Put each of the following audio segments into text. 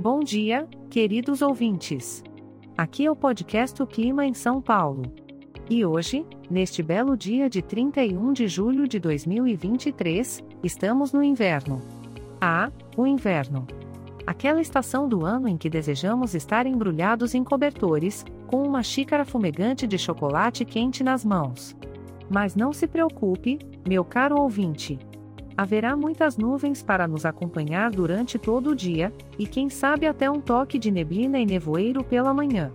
Bom dia, queridos ouvintes. Aqui é o podcast O Clima em São Paulo. E hoje, neste belo dia de 31 de julho de 2023, estamos no inverno. Ah, o inverno. Aquela estação do ano em que desejamos estar embrulhados em cobertores, com uma xícara fumegante de chocolate quente nas mãos. Mas não se preocupe, meu caro ouvinte. Haverá muitas nuvens para nos acompanhar durante todo o dia, e quem sabe até um toque de neblina e nevoeiro pela manhã.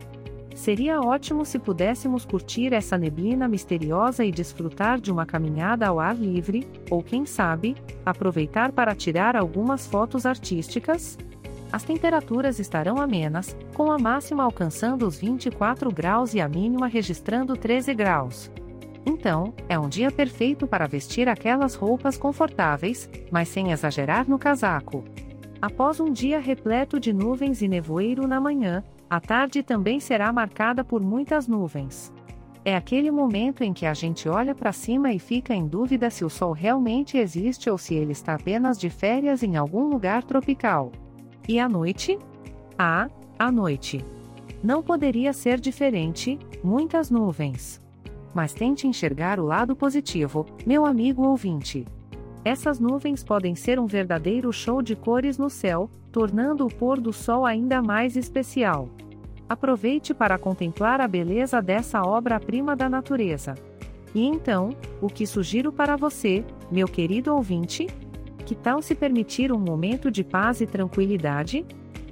Seria ótimo se pudéssemos curtir essa neblina misteriosa e desfrutar de uma caminhada ao ar livre, ou quem sabe, aproveitar para tirar algumas fotos artísticas? As temperaturas estarão amenas, com a máxima alcançando os 24 graus e a mínima registrando 13 graus. Então, é um dia perfeito para vestir aquelas roupas confortáveis, mas sem exagerar no casaco. Após um dia repleto de nuvens e nevoeiro na manhã, a tarde também será marcada por muitas nuvens. É aquele momento em que a gente olha para cima e fica em dúvida se o sol realmente existe ou se ele está apenas de férias em algum lugar tropical. E à noite? Ah, à noite. Não poderia ser diferente, muitas nuvens mas tente enxergar o lado positivo, meu amigo ouvinte. Essas nuvens podem ser um verdadeiro show de cores no céu, tornando o pôr do sol ainda mais especial. Aproveite para contemplar a beleza dessa obra-prima da natureza. E então, o que sugiro para você, meu querido ouvinte? Que tal se permitir um momento de paz e tranquilidade?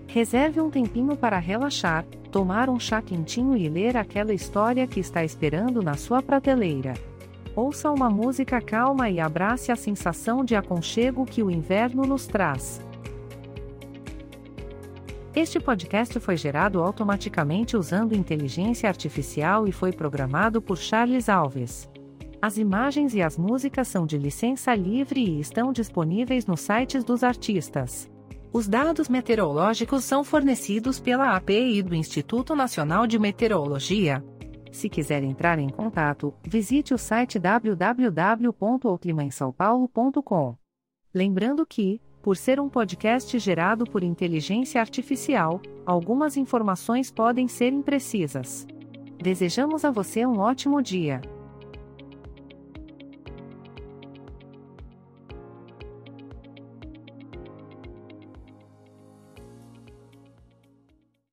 Reserve um tempinho para relaxar, tomar um chá quentinho e ler aquela história que está esperando na sua prateleira. Ouça uma música calma e abrace a sensação de aconchego que o inverno nos traz. Este podcast foi gerado automaticamente usando inteligência artificial e foi programado por Charles Alves. As imagens e as músicas são de licença livre e estão disponíveis nos sites dos artistas. Os dados meteorológicos são fornecidos pela API do Instituto Nacional de Meteorologia. Se quiser entrar em contato, visite o site www.oclimainsaopaulo.com. Lembrando que, por ser um podcast gerado por inteligência artificial, algumas informações podem ser imprecisas. Desejamos a você um ótimo dia.